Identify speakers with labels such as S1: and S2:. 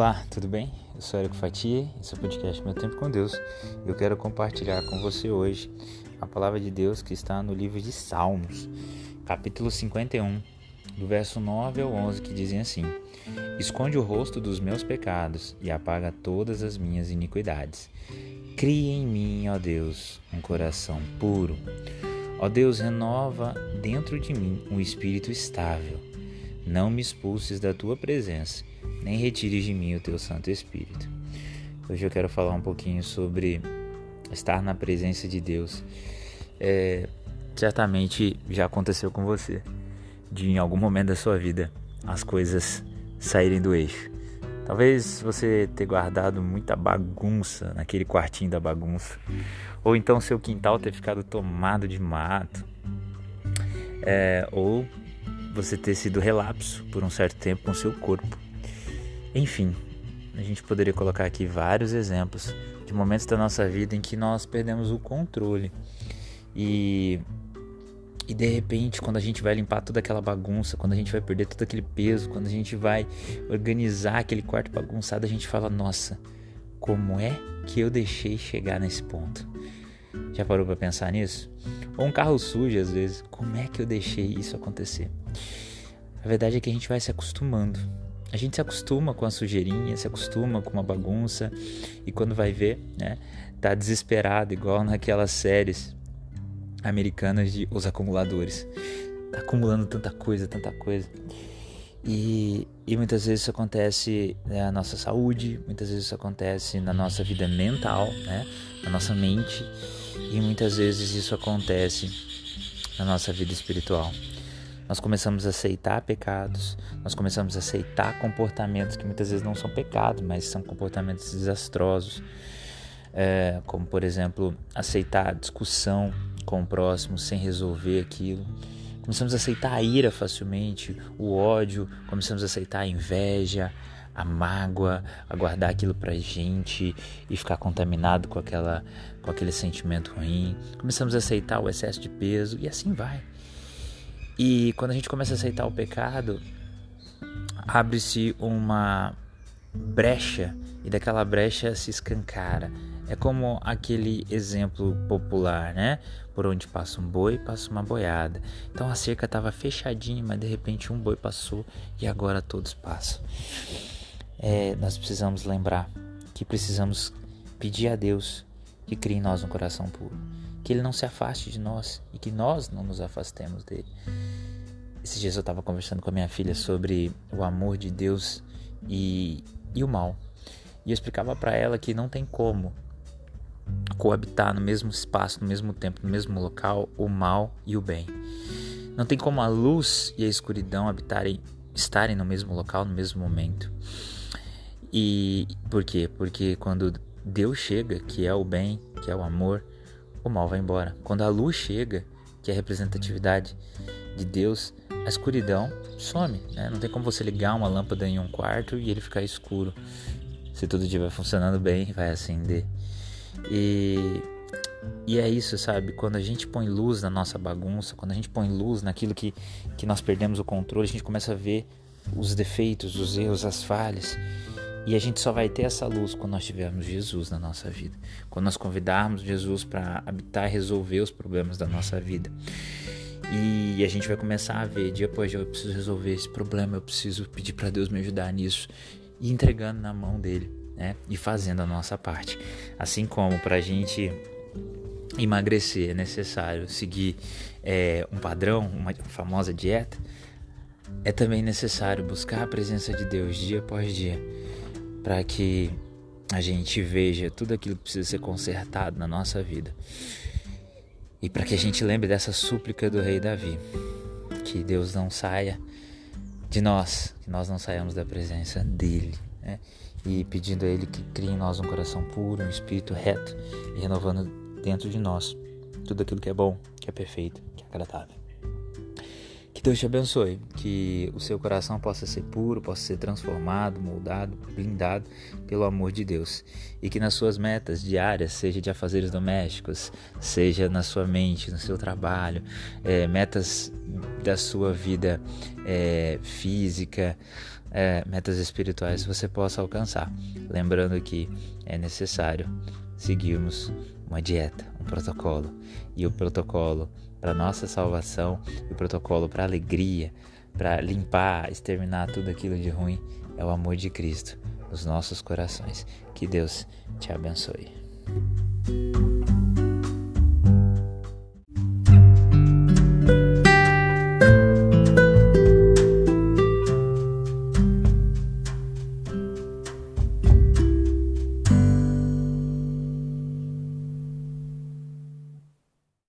S1: Olá, tudo bem? Eu sou Erico Fatia, esse é o podcast Meu Tempo com Deus. Eu quero compartilhar com você hoje a palavra de Deus que está no livro de Salmos, capítulo 51, do verso 9 ao 11, que dizem assim: Esconde o rosto dos meus pecados e apaga todas as minhas iniquidades. Cria em mim, ó Deus, um coração puro. Ó Deus, renova dentro de mim um espírito estável. Não me expulses da tua presença, nem retires de mim o teu Santo Espírito. Hoje eu quero falar um pouquinho sobre estar na presença de Deus. É, certamente já aconteceu com você, de em algum momento da sua vida as coisas saírem do eixo. Talvez você tenha guardado muita bagunça naquele quartinho da bagunça, ou então seu quintal ter ficado tomado de mato, é, ou você ter sido relapso por um certo tempo com seu corpo. Enfim, a gente poderia colocar aqui vários exemplos de momentos da nossa vida em que nós perdemos o controle e e de repente, quando a gente vai limpar toda aquela bagunça, quando a gente vai perder todo aquele peso, quando a gente vai organizar aquele quarto bagunçado, a gente fala: Nossa, como é que eu deixei chegar nesse ponto? Já parou para pensar nisso? Ou um carro sujo, às vezes, como é que eu deixei isso acontecer? A verdade é que a gente vai se acostumando. A gente se acostuma com a sujeirinha, se acostuma com uma bagunça e quando vai ver, né, tá desesperado, igual naquelas séries americanas de Os Acumuladores. Tá acumulando tanta coisa, tanta coisa. E, e muitas vezes isso acontece na nossa saúde, muitas vezes isso acontece na nossa vida mental, né? na nossa mente, e muitas vezes isso acontece na nossa vida espiritual. Nós começamos a aceitar pecados, nós começamos a aceitar comportamentos que muitas vezes não são pecados, mas são comportamentos desastrosos, é, como por exemplo aceitar discussão com o próximo sem resolver aquilo. Começamos a aceitar a ira facilmente, o ódio, começamos a aceitar a inveja, a mágoa, a guardar aquilo pra gente e ficar contaminado com aquela com aquele sentimento ruim. Começamos a aceitar o excesso de peso e assim vai. E quando a gente começa a aceitar o pecado, abre-se uma brecha e daquela brecha se escancara é como aquele exemplo popular, né? Por onde passa um boi, passa uma boiada. Então a cerca estava fechadinha, mas de repente um boi passou e agora todos passam. É, nós precisamos lembrar que precisamos pedir a Deus que crie em nós um coração puro, que Ele não se afaste de nós e que nós não nos afastemos dele. Esses dias eu estava conversando com a minha filha sobre o amor de Deus e, e o mal. E eu explicava para ela que não tem como coabitar no mesmo espaço, no mesmo tempo, no mesmo local, o mal e o bem. Não tem como a luz e a escuridão habitarem, estarem no mesmo local, no mesmo momento. E por quê? Porque quando Deus chega, que é o bem, que é o amor, o mal vai embora. Quando a luz chega, que é a representatividade de Deus, a escuridão some. Né? Não tem como você ligar uma lâmpada em um quarto e ele ficar escuro. Se tudo estiver funcionando bem, vai acender. E, e é isso, sabe? Quando a gente põe luz na nossa bagunça, quando a gente põe luz naquilo que, que nós perdemos o controle, a gente começa a ver os defeitos, os erros, as falhas. E a gente só vai ter essa luz quando nós tivermos Jesus na nossa vida. Quando nós convidarmos Jesus para habitar e resolver os problemas da nossa vida. E a gente vai começar a ver, dia após dia, eu preciso resolver esse problema, eu preciso pedir para Deus me ajudar nisso. E entregando na mão dele né? E fazendo a nossa parte. Assim como para a gente emagrecer é necessário seguir é, um padrão, uma famosa dieta, é também necessário buscar a presença de Deus dia após dia para que a gente veja tudo aquilo que precisa ser consertado na nossa vida. E para que a gente lembre dessa súplica do rei Davi, que Deus não saia de nós, que nós não saiamos da presença dele, né? e pedindo a Ele que crie em nós um coração puro, um espírito reto e renovando dentro de nós tudo aquilo que é bom, que é perfeito, que é agradável. Que Deus te abençoe, que o seu coração possa ser puro, possa ser transformado, moldado, blindado pelo amor de Deus. E que nas suas metas diárias, seja de afazeres domésticos, seja na sua mente, no seu trabalho, é, metas da sua vida é, física, é, metas espirituais, você possa alcançar. Lembrando que é necessário seguirmos uma dieta, um protocolo. E o protocolo para nossa salvação e o protocolo para alegria, para limpar, exterminar tudo aquilo de ruim é o amor de Cristo nos nossos corações. Que Deus te abençoe.